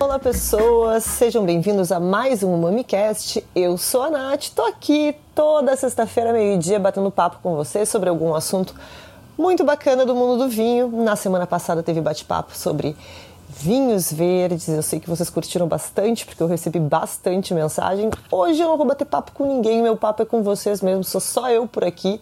Olá pessoas, sejam bem-vindos a mais um MamiCast. Eu sou a Nath, tô aqui toda sexta-feira, meio-dia, batendo papo com vocês sobre algum assunto muito bacana do mundo do vinho. Na semana passada teve bate-papo sobre vinhos verdes. Eu sei que vocês curtiram bastante, porque eu recebi bastante mensagem. Hoje eu não vou bater papo com ninguém, meu papo é com vocês mesmo, sou só eu por aqui.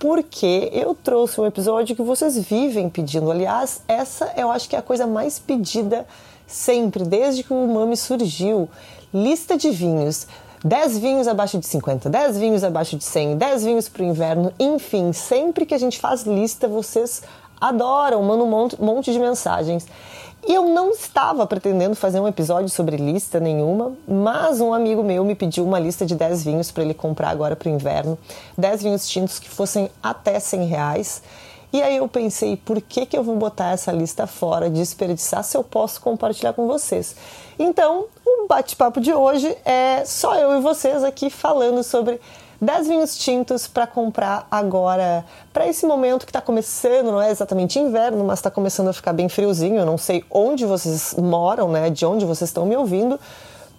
Porque eu trouxe um episódio que vocês vivem pedindo. Aliás, essa eu acho que é a coisa mais pedida sempre, desde que o Mami surgiu. Lista de vinhos. 10 vinhos abaixo de 50, 10 vinhos abaixo de 100, 10 vinhos para o inverno, enfim, sempre que a gente faz lista, vocês adoram, mandam um monte, monte de mensagens. E eu não estava pretendendo fazer um episódio sobre lista nenhuma, mas um amigo meu me pediu uma lista de 10 vinhos para ele comprar agora para o inverno. 10 vinhos tintos que fossem até 100 reais. E aí eu pensei, por que, que eu vou botar essa lista fora, desperdiçar, se eu posso compartilhar com vocês? Então, o bate-papo de hoje é só eu e vocês aqui falando sobre 10 vinhos tintos para comprar agora, para esse momento que está começando, não é exatamente inverno, mas está começando a ficar bem friozinho. Eu não sei onde vocês moram, né, de onde vocês estão me ouvindo,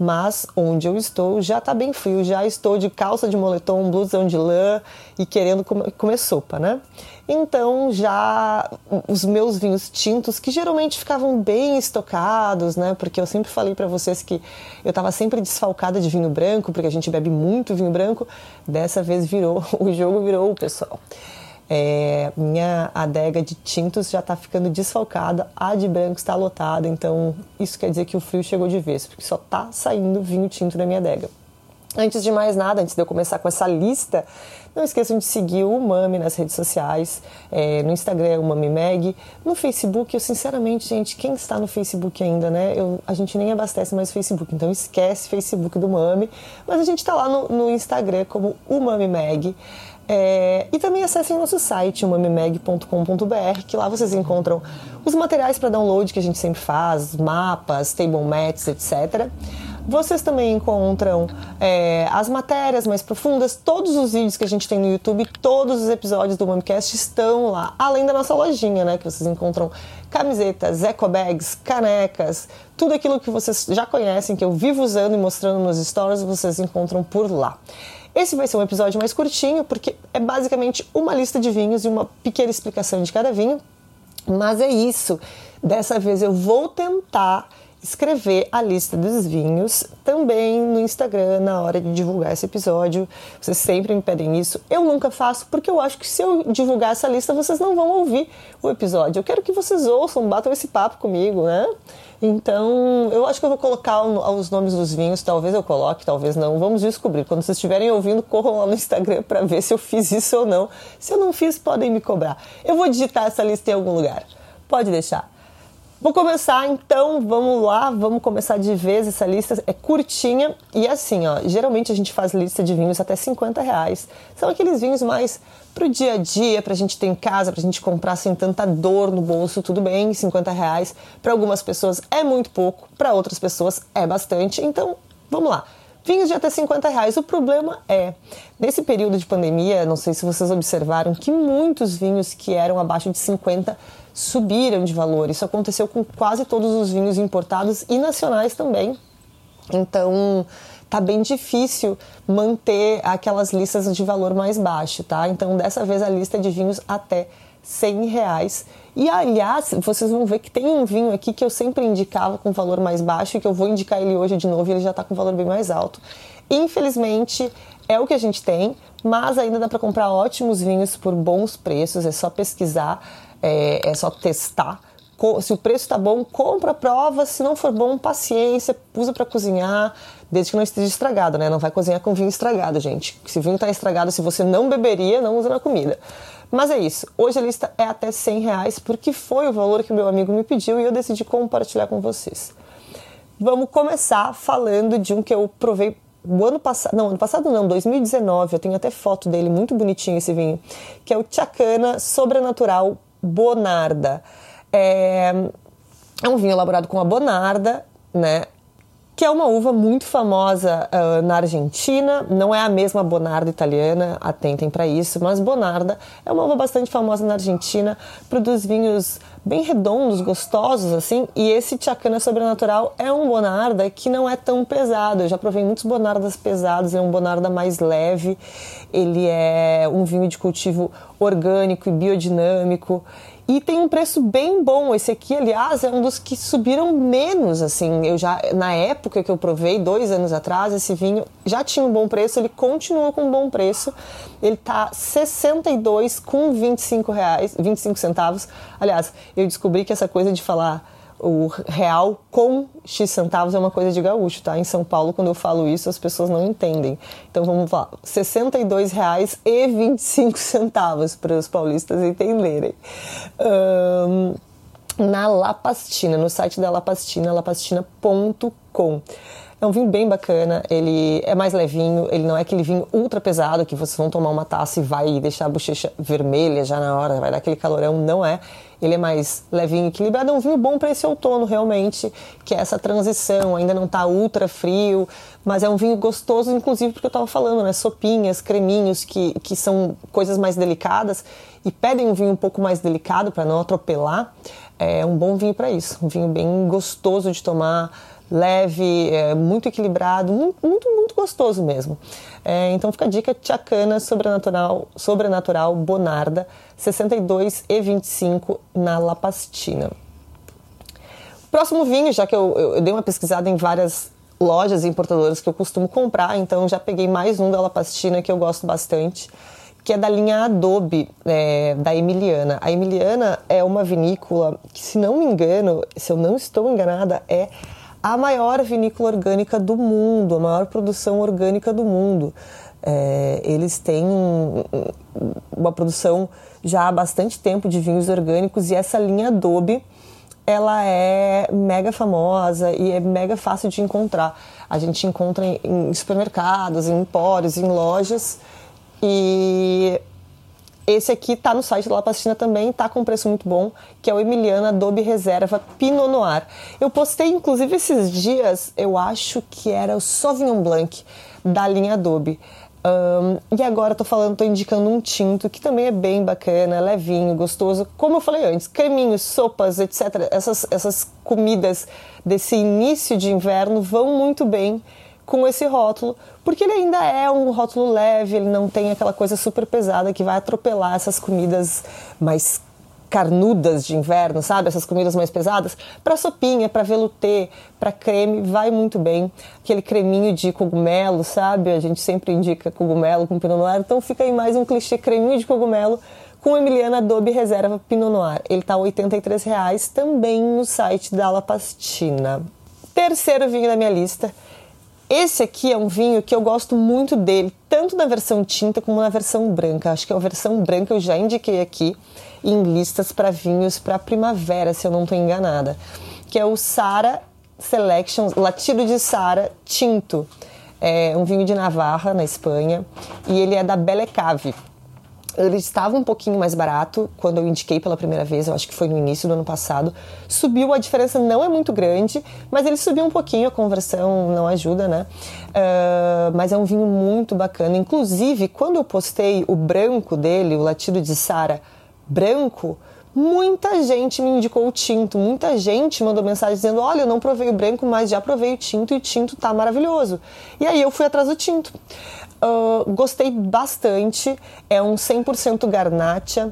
mas onde eu estou já está bem frio, já estou de calça de moletom, blusão de lã e querendo comer sopa, né? Então já os meus vinhos tintos, que geralmente ficavam bem estocados, né? Porque eu sempre falei para vocês que eu estava sempre desfalcada de vinho branco, porque a gente bebe muito vinho branco. Dessa vez virou, o jogo virou, pessoal. É, minha adega de tintos já está ficando desfalcada, a de branco está lotada, então isso quer dizer que o frio chegou de vez, porque só está saindo vinho tinto da minha adega. Antes de mais nada, antes de eu começar com essa lista, não esqueçam de seguir o Mami nas redes sociais, é, no Instagram é o Mami Mag, no Facebook, eu sinceramente, gente, quem está no Facebook ainda, né? Eu, a gente nem abastece mais o Facebook, então esquece Facebook do Mami, mas a gente está lá no, no, Instagram como o Mami Mag. É, e também acessem nosso site, mamimeg.com.br, que lá vocês encontram os materiais para download que a gente sempre faz, mapas, table etc. Vocês também encontram é, as matérias mais profundas, todos os vídeos que a gente tem no YouTube, todos os episódios do Momcast estão lá, além da nossa lojinha, né? Que vocês encontram camisetas, eco bags, canecas, tudo aquilo que vocês já conhecem, que eu vivo usando e mostrando nos stories, vocês encontram por lá. Esse vai ser um episódio mais curtinho, porque é basicamente uma lista de vinhos e uma pequena explicação de cada vinho. Mas é isso. Dessa vez eu vou tentar escrever a lista dos vinhos também no Instagram na hora de divulgar esse episódio. Vocês sempre me pedem isso. Eu nunca faço porque eu acho que se eu divulgar essa lista vocês não vão ouvir o episódio. Eu quero que vocês ouçam, batam esse papo comigo, né? Então, eu acho que eu vou colocar os nomes dos vinhos, talvez eu coloque, talvez não. Vamos descobrir. Quando vocês estiverem ouvindo, corram lá no Instagram para ver se eu fiz isso ou não. Se eu não fiz, podem me cobrar. Eu vou digitar essa lista em algum lugar. Pode deixar. Vou começar então, vamos lá, vamos começar de vez essa lista. É curtinha e assim, ó. Geralmente a gente faz lista de vinhos até 50 reais. São aqueles vinhos mais pro dia a dia, pra gente ter em casa, pra gente comprar sem tanta dor no bolso, tudo bem, 50 reais. Para algumas pessoas é muito pouco, para outras pessoas é bastante. Então, vamos lá. Vinhos de até 50 reais. O problema é, nesse período de pandemia, não sei se vocês observaram, que muitos vinhos que eram abaixo de 50 subiram de valor. Isso aconteceu com quase todos os vinhos importados e nacionais também. Então, tá bem difícil manter aquelas listas de valor mais baixo, tá? Então, dessa vez a lista de vinhos até 100 reais. E aliás, vocês vão ver que tem um vinho aqui que eu sempre indicava com valor mais baixo e que eu vou indicar ele hoje de novo e ele já está com valor bem mais alto. Infelizmente, é o que a gente tem, mas ainda dá para comprar ótimos vinhos por bons preços, é só pesquisar é, é só testar. Se o preço está bom, compra a prova. Se não for bom, paciência, usa para cozinhar, desde que não esteja estragado, né? Não vai cozinhar com vinho estragado, gente. Se o vinho está estragado, se você não beberia, não usa na comida. Mas é isso. Hoje a lista é até 100 reais, porque foi o valor que meu amigo me pediu e eu decidi compartilhar com vocês. Vamos começar falando de um que eu provei o ano passado, não, ano passado não, 2019, eu tenho até foto dele, muito bonitinho esse vinho, que é o Chacana Sobrenatural Bonarda. É, é um vinho elaborado com a Bonarda, né? Que é uma uva muito famosa uh, na Argentina. Não é a mesma Bonarda italiana, atentem para isso, mas Bonarda é uma uva bastante famosa na Argentina, produz vinhos bem redondos, gostosos assim. E esse Chacana Sobrenatural é um Bonarda que não é tão pesado. Eu já provei muitos Bonardas pesados, é um Bonarda mais leve. Ele é um vinho de cultivo orgânico e biodinâmico e tem um preço bem bom. Esse aqui, aliás, é um dos que subiram menos, assim. Eu já na época que eu provei dois anos atrás, esse vinho já tinha um bom preço. Ele continua com um bom preço. Ele tá 62 com 25 reais, 25 centavos. Aliás, eu descobri que essa coisa de falar o real com X centavos é uma coisa de gaúcho, tá? Em São Paulo, quando eu falo isso, as pessoas não entendem. Então vamos falar, R$ 62,25 para os paulistas entenderem. Um, na Lapastina, no site da Lapastina, lapastina.com. É um vinho bem bacana, ele é mais levinho, ele não é aquele vinho ultra pesado que vocês vão tomar uma taça e vai deixar a bochecha vermelha já na hora, vai dar aquele calorão, não é. Ele é mais levinho, equilibrado, é um vinho bom para esse outono realmente, que é essa transição, ainda não está ultra frio, mas é um vinho gostoso, inclusive porque eu estava falando, né, sopinhas, creminhos, que, que são coisas mais delicadas e pedem um vinho um pouco mais delicado para não atropelar. É um bom vinho para isso, um vinho bem gostoso de tomar, leve, é, muito equilibrado, muito, muito, gostoso mesmo. É, então fica a dica Tchacana Sobrenatural, Sobrenatural Bonarda, 62 e 25 na Lapastina. Próximo vinho, já que eu, eu, eu dei uma pesquisada em várias lojas e importadoras que eu costumo comprar, então já peguei mais um da Lapastina que eu gosto bastante, que é da linha Adobe, é, da Emiliana. A Emiliana é uma vinícola que, se não me engano, se eu não estou enganada, é a maior vinícola orgânica do mundo, a maior produção orgânica do mundo. É, eles têm uma produção já há bastante tempo de vinhos orgânicos e essa linha Adobe ela é mega famosa e é mega fácil de encontrar. A gente encontra em supermercados, em empórios, em lojas e esse aqui tá no site da La Pastina também, tá com um preço muito bom, que é o Emiliana Adobe Reserva Pinot Noir. Eu postei inclusive esses dias, eu acho que era o Sauvignon Blanc da linha Adobe. Um, e agora tô falando, tô indicando um tinto que também é bem bacana, levinho, gostoso. Como eu falei antes, creminhos, sopas, etc. Essas, essas comidas desse início de inverno vão muito bem com esse rótulo, porque ele ainda é um rótulo leve, ele não tem aquela coisa super pesada que vai atropelar essas comidas mais carnudas de inverno, sabe? Essas comidas mais pesadas. Para sopinha, para velouté, para creme, vai muito bem. Aquele creminho de cogumelo, sabe? A gente sempre indica cogumelo com Pinot Noir, então fica aí mais um clichê creminho de cogumelo com Emiliana Adobe Reserva Pinot Noir. Ele tá 83 reais, também no site da La Pastina. Terceiro vinho da minha lista esse aqui é um vinho que eu gosto muito dele, tanto na versão tinta como na versão branca. Acho que a versão branca eu já indiquei aqui em listas para vinhos para primavera, se eu não estou enganada, que é o Sara Selection, Latido de Sara Tinto. É um vinho de Navarra, na Espanha, e ele é da Belle Cave ele estava um pouquinho mais barato quando eu indiquei pela primeira vez, eu acho que foi no início do ano passado. Subiu, a diferença não é muito grande, mas ele subiu um pouquinho, a conversão não ajuda, né? Uh, mas é um vinho muito bacana. Inclusive, quando eu postei o branco dele, o latido de Sara branco, muita gente me indicou o tinto, muita gente mandou mensagem dizendo: Olha, eu não provei o branco, mas já provei o tinto e o tinto tá maravilhoso. E aí eu fui atrás do tinto. Uh, gostei bastante, é um 100% garnacha.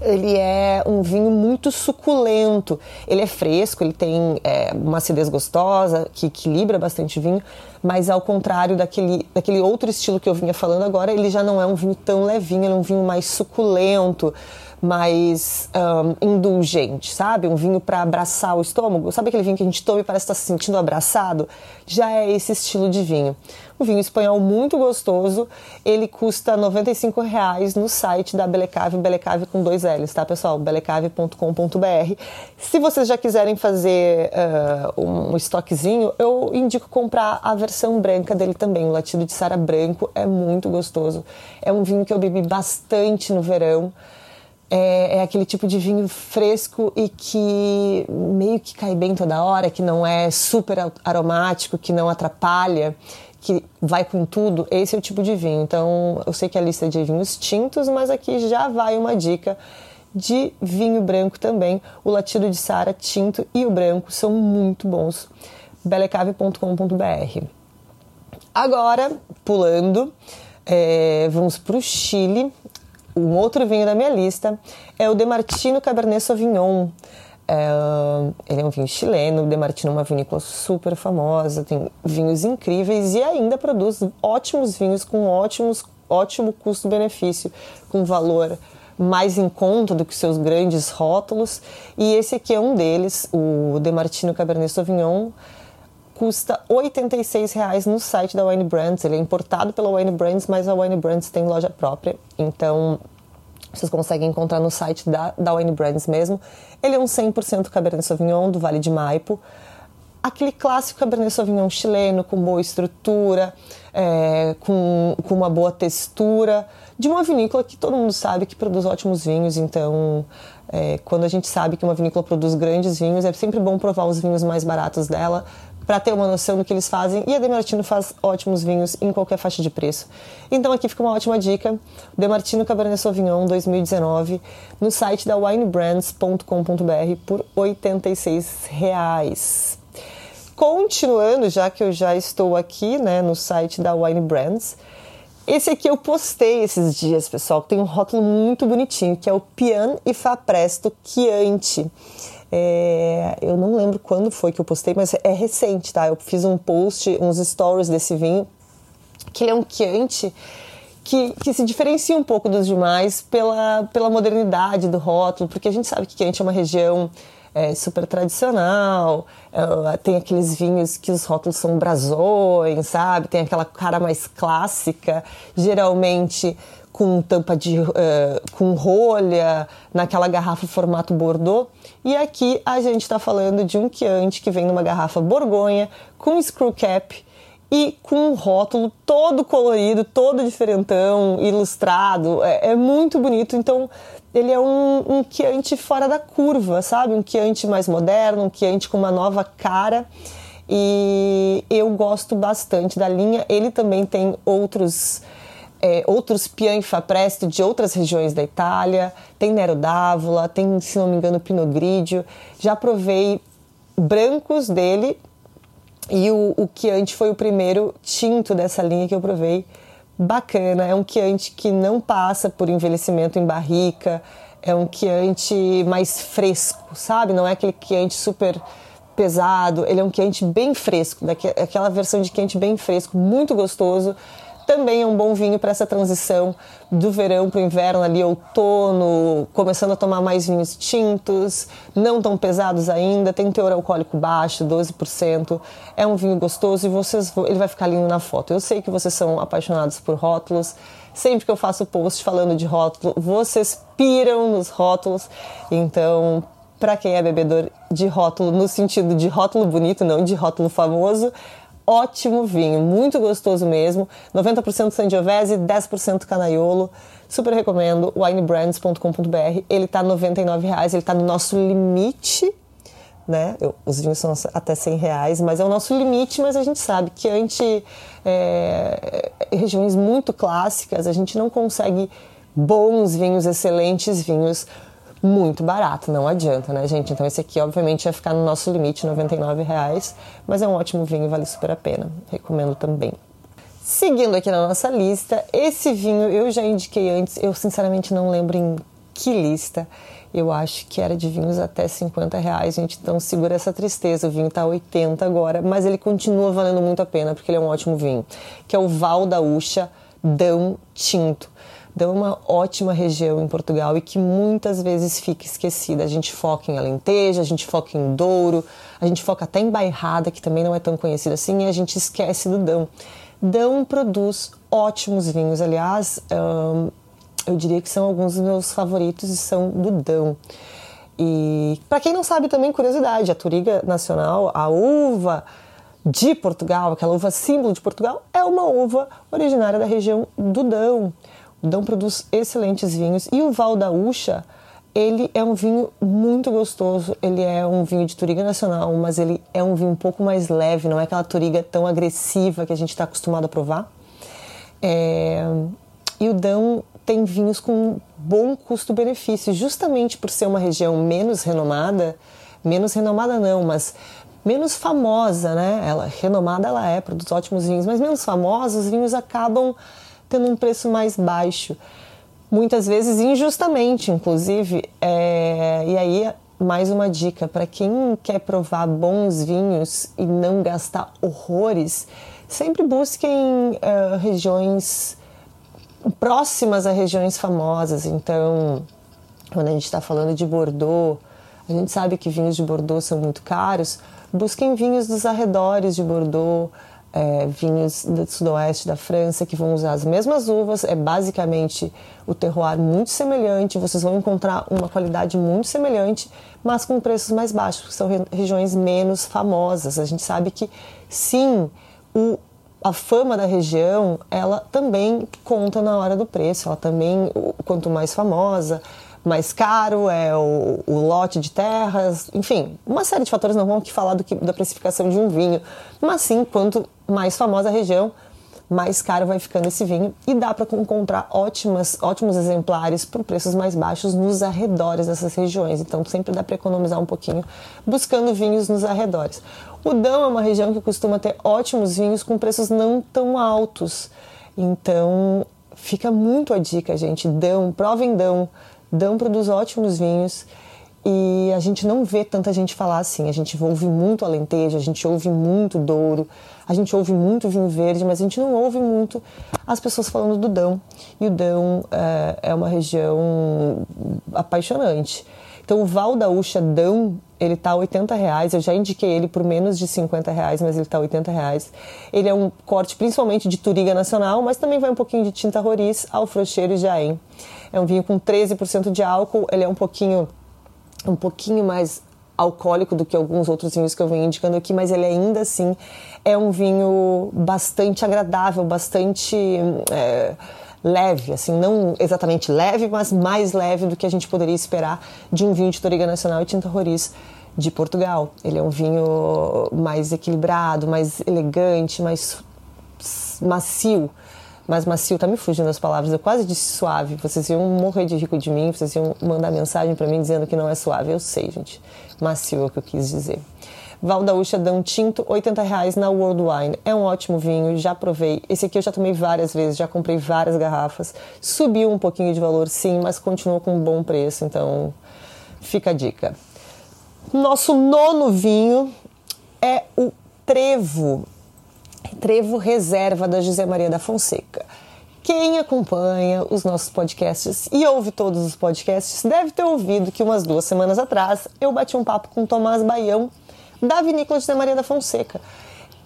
Ele é um vinho muito suculento. Ele é fresco, ele tem é, uma acidez gostosa que equilibra bastante o vinho, mas ao contrário daquele, daquele outro estilo que eu vinha falando agora, ele já não é um vinho tão levinho, ele é um vinho mais suculento mais um, indulgente, sabe? Um vinho para abraçar o estômago. Sabe aquele vinho que a gente toma e parece estar tá se sentindo abraçado? Já é esse estilo de vinho. Um vinho espanhol muito gostoso. Ele custa 95 reais no site da Belecave, Belecave com dois L's, tá, pessoal? belecave.com.br. Se vocês já quiserem fazer uh, um estoquezinho, eu indico comprar a versão branca dele também. O latido de Sara branco é muito gostoso. É um vinho que eu bebi bastante no verão. É, é, aquele tipo de vinho fresco e que meio que cai bem toda hora, que não é super aromático, que não atrapalha, que vai com tudo. Esse é o tipo de vinho. Então, eu sei que a lista é de vinhos tintos, mas aqui já vai uma dica de vinho branco também. O latido de Sara tinto e o branco são muito bons. belecave.com.br. Agora, pulando, é, vamos para o Chile. Um outro vinho da minha lista é o Demartino Cabernet Sauvignon. É, ele é um vinho chileno, o Demartino é uma vinícola super famosa, tem vinhos incríveis e ainda produz ótimos vinhos com ótimos, ótimo custo-benefício, com valor mais em conta do que seus grandes rótulos. E esse aqui é um deles, o Demartino Cabernet Sauvignon custa R$ 86,00 no site da Wine Brands. Ele é importado pela Wine Brands, mas a Wine Brands tem loja própria, então vocês conseguem encontrar no site da, da Wine Brands mesmo. Ele é um 100% Cabernet Sauvignon do Vale de Maipo. Aquele clássico Cabernet Sauvignon chileno, com boa estrutura, é, com, com uma boa textura, de uma vinícola que todo mundo sabe que produz ótimos vinhos, então é, quando a gente sabe que uma vinícola produz grandes vinhos, é sempre bom provar os vinhos mais baratos dela, para ter uma noção do que eles fazem. E a Demartino faz ótimos vinhos em qualquer faixa de preço. Então aqui fica uma ótima dica: Demartino Cabernet Sauvignon 2019 no site da winebrands.com.br por 86 reais. Continuando, já que eu já estou aqui né, no site da Wine Brands, esse aqui eu postei esses dias, pessoal, tem um rótulo muito bonitinho, que é o Pian e Fa Presto Chianti. É, eu não lembro quando foi que eu postei, mas é recente, tá? Eu fiz um post, uns stories desse vinho, que ele é um Chianti que, que, se diferencia um pouco dos demais pela, pela modernidade do rótulo, porque a gente sabe que Chianti é uma região é, super tradicional, é, tem aqueles vinhos que os rótulos são brasões, sabe? Tem aquela cara mais clássica, geralmente com tampa de uh, com rolha naquela garrafa formato Bordeaux e aqui a gente está falando de um Chianti que vem numa garrafa Borgonha com screw cap e com um rótulo todo colorido, todo diferentão, ilustrado, é, é muito bonito. Então ele é um, um Chianti fora da curva, sabe? Um Chianti mais moderno, um Chianti com uma nova cara. E eu gosto bastante da linha. Ele também tem outros é, outros Pianfa Presto de outras regiões da Itália, tem Nero d'Avola, tem, se não me engano, Pinot Grigio. Já provei brancos dele e o, o Chianti foi o primeiro tinto dessa linha que eu provei. Bacana, é um Chianti que não passa por envelhecimento em barrica, é um Chianti mais fresco, sabe? Não é aquele Chianti super pesado, ele é um Chianti bem fresco, daquela versão de Chianti bem fresco, muito gostoso também é um bom vinho para essa transição do verão para o inverno, ali outono, começando a tomar mais vinhos tintos, não tão pesados ainda, tem teor alcoólico baixo, 12%. É um vinho gostoso e vocês, ele vai ficar lindo na foto. Eu sei que vocês são apaixonados por rótulos. Sempre que eu faço post falando de rótulo, vocês piram nos rótulos. Então, para quem é bebedor de rótulo, no sentido de rótulo bonito, não de rótulo famoso, ótimo vinho, muito gostoso mesmo. 90% Sangiovese, 10% Canaiolo. Super recomendo, winebrands.com.br. Ele tá R$ 99,00, ele tá no nosso limite, né? Eu, os vinhos são até 100 reais, mas é o nosso limite, mas a gente sabe que ante é, regiões muito clássicas, a gente não consegue bons vinhos, excelentes vinhos muito barato, não adianta, né, gente? Então esse aqui, obviamente, vai ficar no nosso limite, R$ reais, mas é um ótimo vinho, vale super a pena. Recomendo também. Seguindo aqui na nossa lista, esse vinho eu já indiquei antes, eu sinceramente não lembro em que lista. Eu acho que era de vinhos até 50 reais, gente. Então segura essa tristeza. O vinho tá 80 agora, mas ele continua valendo muito a pena porque ele é um ótimo vinho. Que é o Val da Ucha Dão Tinto. Então, é uma ótima região em Portugal e que muitas vezes fica esquecida. A gente foca em Alentejo, a gente foca em Douro, a gente foca até em Bairrada, que também não é tão conhecida assim, e a gente esquece do Dão. Dão produz ótimos vinhos, aliás, hum, eu diria que são alguns dos meus favoritos e são do Dão. E para quem não sabe também, curiosidade, a Turiga Nacional, a uva de Portugal, aquela uva símbolo de Portugal, é uma uva originária da região do Dão. Dão produz excelentes vinhos e o Val da Ucha ele é um vinho muito gostoso. Ele é um vinho de Turiga Nacional, mas ele é um vinho um pouco mais leve, não é aquela Turiga tão agressiva que a gente está acostumado a provar. É... E o Dão tem vinhos com bom custo-benefício, justamente por ser uma região menos renomada, menos renomada não, mas menos famosa, né? Ela renomada ela é, produz ótimos vinhos, mas menos famosos, os vinhos acabam tendo um preço mais baixo muitas vezes injustamente, inclusive. É, e aí, mais uma dica: para quem quer provar bons vinhos e não gastar horrores, sempre busquem uh, regiões próximas a regiões famosas. Então, quando a gente está falando de Bordeaux, a gente sabe que vinhos de Bordeaux são muito caros. Busquem vinhos dos arredores de Bordeaux é, vinhos do sudoeste da França que vão usar as mesmas uvas, é basicamente o terroir muito semelhante, vocês vão encontrar uma qualidade muito semelhante, mas com preços mais baixos, que são regiões menos famosas. A gente sabe que sim, o, a fama da região, ela também conta na hora do preço, ela também, quanto mais famosa, mais caro, é o, o, lote de terras, enfim, uma série de fatores. Não vamos aqui falar do que, da precificação de um vinho, mas sim, quanto mais famosa a região, mais caro vai ficando esse vinho e dá para encontrar ótimas, ótimos exemplares por preços mais baixos nos arredores dessas regiões. Então sempre dá para economizar um pouquinho buscando vinhos nos arredores. O Dão é uma região que costuma ter ótimos vinhos com preços não tão altos. Então fica muito a dica, gente. Dão, provem Dão. Dão produz ótimos vinhos e a gente não vê tanta gente falar assim. A gente ouve muito Alentejo, a gente ouve muito Douro, a gente ouve muito vinho verde, mas a gente não ouve muito as pessoas falando do Dão. E o Dão é, é uma região apaixonante. Então o Val da Ucha Dão, ele tá 80 reais. Eu já indiquei ele por menos de 50 reais, mas ele tá 80 reais. Ele é um corte principalmente de Turiga Nacional, mas também vai um pouquinho de tinta roriz, alfrocheiro e jaém. É um vinho com 13% de álcool, ele é um pouquinho um pouquinho mais alcoólico do que alguns outros vinhos que eu venho indicando aqui, mas ele ainda assim é um vinho bastante agradável, bastante é, leve, assim, não exatamente leve, mas mais leve do que a gente poderia esperar de um vinho de Toriga Nacional e Tinta Roriz de Portugal. Ele é um vinho mais equilibrado, mais elegante, mais macio mais macio, tá me fugindo as palavras, eu quase disse suave. Vocês iam morrer de rico de mim, vocês iam mandar mensagem para mim dizendo que não é suave. Eu sei, gente. Macio é o que eu quis dizer. Valdaúcha Dão Tinto, 80 reais na World Wine. É um ótimo vinho, já provei. Esse aqui eu já tomei várias vezes, já comprei várias garrafas. Subiu um pouquinho de valor, sim, mas continua com um bom preço, então fica a dica. Nosso nono vinho é o Trevo. Trevo Reserva da José Maria da Fonseca. Quem acompanha os nossos podcasts e ouve todos os podcasts deve ter ouvido que umas duas semanas atrás eu bati um papo com Tomás Baião da vinícola José Maria da Fonseca.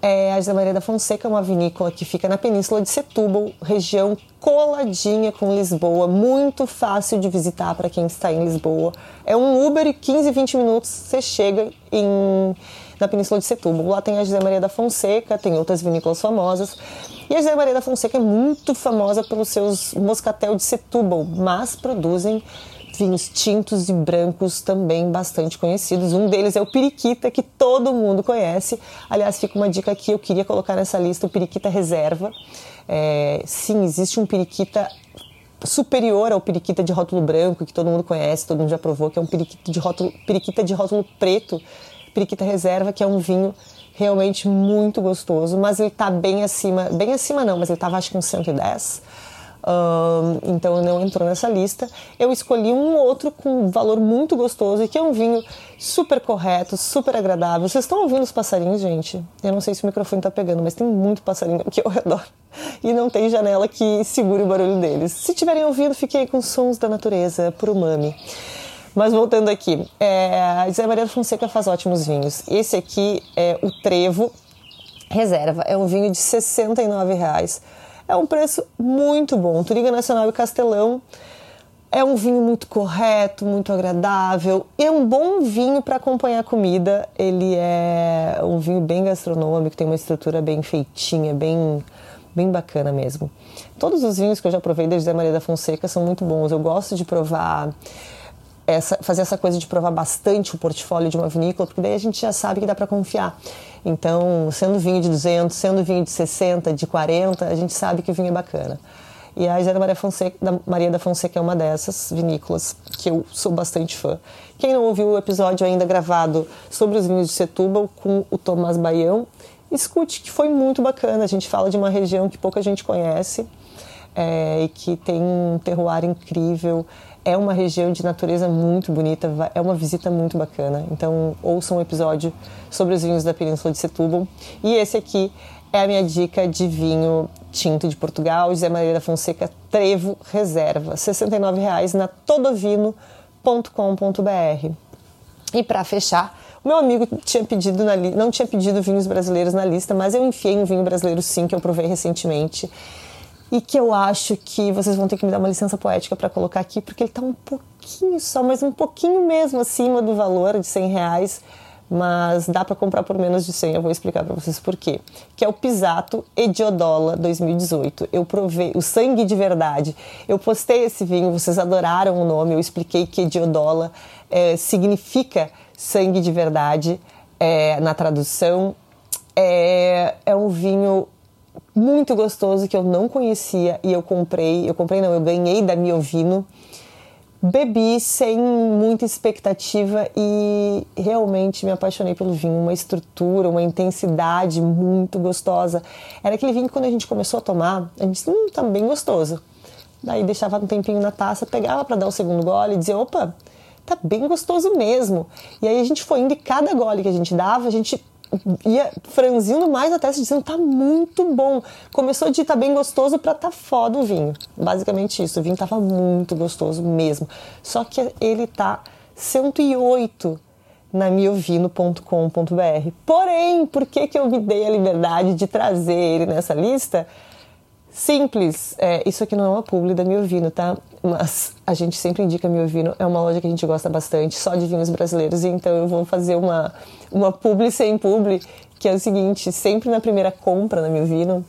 É, a José Maria da Fonseca é uma vinícola que fica na península de Setúbal, região coladinha com Lisboa, muito fácil de visitar para quem está em Lisboa. É um Uber e 15, 20 minutos você chega em na Península de Setúbal. Lá tem a José Maria da Fonseca, tem outras vinícolas famosas. E a José Maria da Fonseca é muito famosa pelos seus moscatel de Setúbal, mas produzem vinhos tintos e brancos também bastante conhecidos. Um deles é o Periquita, que todo mundo conhece. Aliás, fica uma dica aqui, eu queria colocar nessa lista o Periquita Reserva. É, sim, existe um Periquita superior ao periquita de rótulo branco, que todo mundo conhece, todo mundo já provou, que é um periquita de rótulo, periquita de rótulo preto, Periquita Reserva, que é um vinho realmente muito gostoso, mas ele está bem acima, bem acima não, mas ele estava acho que com 110. Então não entrou nessa lista. Eu escolhi um outro com valor muito gostoso e que é um vinho super correto, super agradável. Vocês estão ouvindo os passarinhos, gente? Eu não sei se o microfone está pegando, mas tem muito passarinho aqui ao redor e não tem janela que segure o barulho deles. Se tiverem ouvido, fiquei com sons da natureza por umami. Mas voltando aqui, é, a José Maria Fonseca faz ótimos vinhos. Esse aqui é o Trevo Reserva. É um vinho de R$ reais. É um preço muito bom. Turiga Nacional e Castelão é um vinho muito correto, muito agradável. E é um bom vinho para acompanhar a comida. Ele é um vinho bem gastronômico, tem uma estrutura bem feitinha, bem bem bacana mesmo. Todos os vinhos que eu já provei da José Maria da Fonseca são muito bons. Eu gosto de provar essa, fazer essa coisa de provar bastante o portfólio de uma vinícola, porque daí a gente já sabe que dá para confiar. Então, sendo vinho de 200, sendo vinho de 60, de 40, a gente sabe que o vinho é bacana. E a Zé Maria, Fonseca, da Maria da Fonseca é uma dessas vinícolas que eu sou bastante fã. Quem não ouviu o episódio ainda gravado sobre os vinhos de Setúbal com o Tomás Baião, escute que foi muito bacana. A gente fala de uma região que pouca gente conhece é, e que tem um terroir incrível. É uma região de natureza muito bonita, é uma visita muito bacana. Então, ouçam um episódio sobre os vinhos da Península de Setúbal. E esse aqui é a minha dica de vinho tinto de Portugal, José Maria da Fonseca Trevo Reserva, R$ 69,00 na todovino.com.br. E para fechar, o meu amigo tinha pedido na li... não tinha pedido vinhos brasileiros na lista, mas eu enfiei um vinho brasileiro sim que eu provei recentemente e que eu acho que vocês vão ter que me dar uma licença poética para colocar aqui, porque ele está um pouquinho só, mas um pouquinho mesmo acima do valor de 100 reais mas dá para comprar por menos de 100, eu vou explicar para vocês por quê. Que é o Pisato Ediodola 2018. Eu provei o sangue de verdade. Eu postei esse vinho, vocês adoraram o nome, eu expliquei que Ediodola é, significa sangue de verdade é, na tradução. É, é um vinho muito gostoso que eu não conhecia e eu comprei, eu comprei não, eu ganhei da Miovino bebi sem muita expectativa e realmente me apaixonei pelo vinho. Uma estrutura, uma intensidade muito gostosa. Era aquele vinho que quando a gente começou a tomar, a gente disse, hum, tá bem gostoso. Daí deixava um tempinho na taça, pegava para dar o segundo gole e dizia, opa, tá bem gostoso mesmo. E aí a gente foi indo e cada gole que a gente dava, a gente ia franzindo mais a testa, dizendo tá muito bom. Começou de tá bem gostoso para tá foda o vinho. Basicamente isso. O vinho tava muito gostoso mesmo. Só que ele tá 108 na miovino.com.br. Porém, por que, que eu me dei a liberdade de trazer ele nessa lista? Simples, é, isso aqui não é uma publi da Miovino, tá? Mas a gente sempre indica Miovino, é uma loja que a gente gosta bastante, só de vinhos brasileiros, então eu vou fazer uma, uma publi sem publi, que é o seguinte, sempre na primeira compra na Miovino,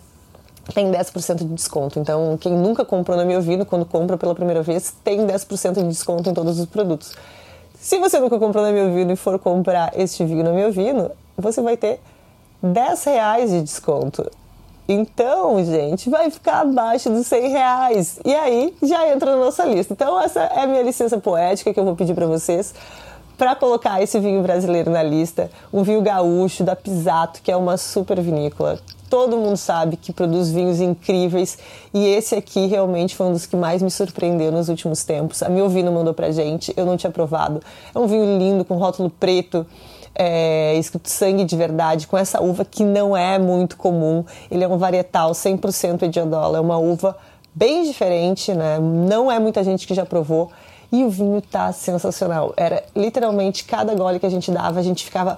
tem 10% de desconto. Então, quem nunca comprou na Miovino, quando compra pela primeira vez, tem 10% de desconto em todos os produtos. Se você nunca comprou na Miovino e for comprar este vinho na Miovino, você vai ter 10 reais de desconto. Então, gente, vai ficar abaixo dos 100 reais. E aí já entra na nossa lista. Então, essa é a minha licença poética que eu vou pedir para vocês para colocar esse vinho brasileiro na lista. Um vinho gaúcho da Pisato, que é uma super vinícola. Todo mundo sabe que produz vinhos incríveis e esse aqui realmente foi um dos que mais me surpreendeu nos últimos tempos. A meu vinho mandou pra gente, eu não tinha provado. É um vinho lindo com rótulo preto é, escrito sangue de verdade, com essa uva que não é muito comum. Ele é um varietal 100% Ediodola, é uma uva bem diferente, né? Não é muita gente que já provou. E o vinho tá sensacional. Era literalmente cada gole que a gente dava, a gente ficava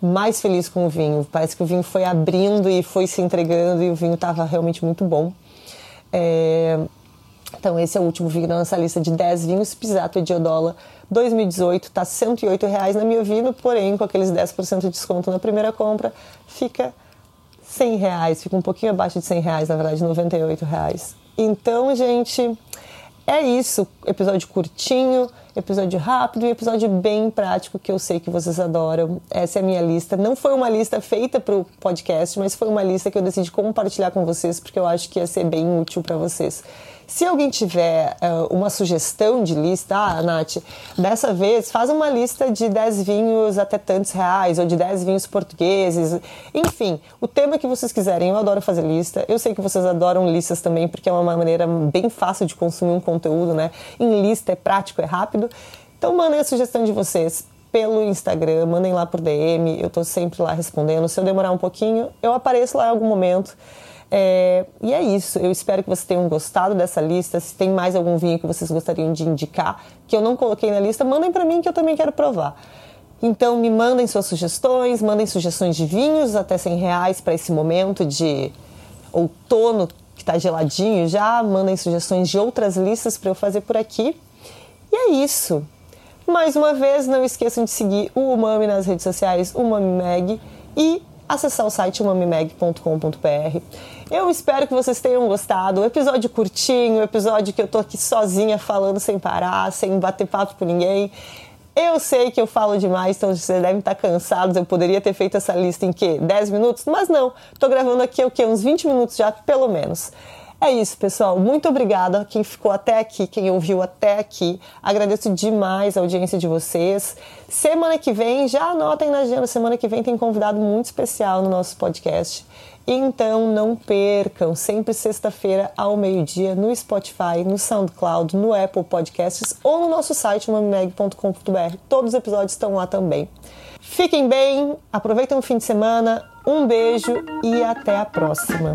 mais feliz com o vinho. Parece que o vinho foi abrindo e foi se entregando e o vinho estava realmente muito bom. É... Então, esse é o último vinho da nossa lista de 10 vinhos Pisato Ediodola 2018 está 108 reais na Miovino, porém com aqueles 10% de desconto na primeira compra fica 100 reais, fica um pouquinho abaixo de 100 reais, na verdade 98 reais. Então, gente, é isso. Episódio curtinho, episódio rápido e episódio bem prático que eu sei que vocês adoram. Essa é a minha lista. Não foi uma lista feita para o podcast, mas foi uma lista que eu decidi compartilhar com vocês porque eu acho que ia ser bem útil para vocês. Se alguém tiver uh, uma sugestão de lista, ah, Nath, dessa vez faz uma lista de 10 vinhos até tantos reais, ou de 10 vinhos portugueses, enfim, o tema que vocês quiserem. Eu adoro fazer lista. Eu sei que vocês adoram listas também, porque é uma maneira bem fácil de consumir um conteúdo, né? Em lista é prático, é rápido. Então mandem a sugestão de vocês pelo Instagram, mandem lá por DM, eu tô sempre lá respondendo. Se eu demorar um pouquinho, eu apareço lá em algum momento. É, e é isso. Eu espero que vocês tenham gostado dessa lista. Se tem mais algum vinho que vocês gostariam de indicar, que eu não coloquei na lista, mandem para mim que eu também quero provar. Então me mandem suas sugestões, mandem sugestões de vinhos até 100 reais para esse momento de outono que está geladinho já. Mandem sugestões de outras listas para eu fazer por aqui. E é isso. Mais uma vez, não esqueçam de seguir o Umami nas redes sociais, Umami Mag, e acessar o site umamimag.com.br. Eu espero que vocês tenham gostado. Episódio curtinho, episódio que eu tô aqui sozinha falando sem parar, sem bater papo com ninguém. Eu sei que eu falo demais, então vocês devem estar cansados. Eu poderia ter feito essa lista em que 10 minutos, mas não. Tô gravando aqui o que uns 20 minutos já, pelo menos. É isso, pessoal. Muito obrigada quem ficou até aqui, quem ouviu até aqui. Agradeço demais a audiência de vocês. Semana que vem, já anotem na agenda, semana que vem tem convidado muito especial no nosso podcast. Então não percam, sempre sexta-feira ao meio-dia no Spotify, no SoundCloud, no Apple Podcasts ou no nosso site mamimeg.com.br. Todos os episódios estão lá também. Fiquem bem, aproveitem o fim de semana, um beijo e até a próxima.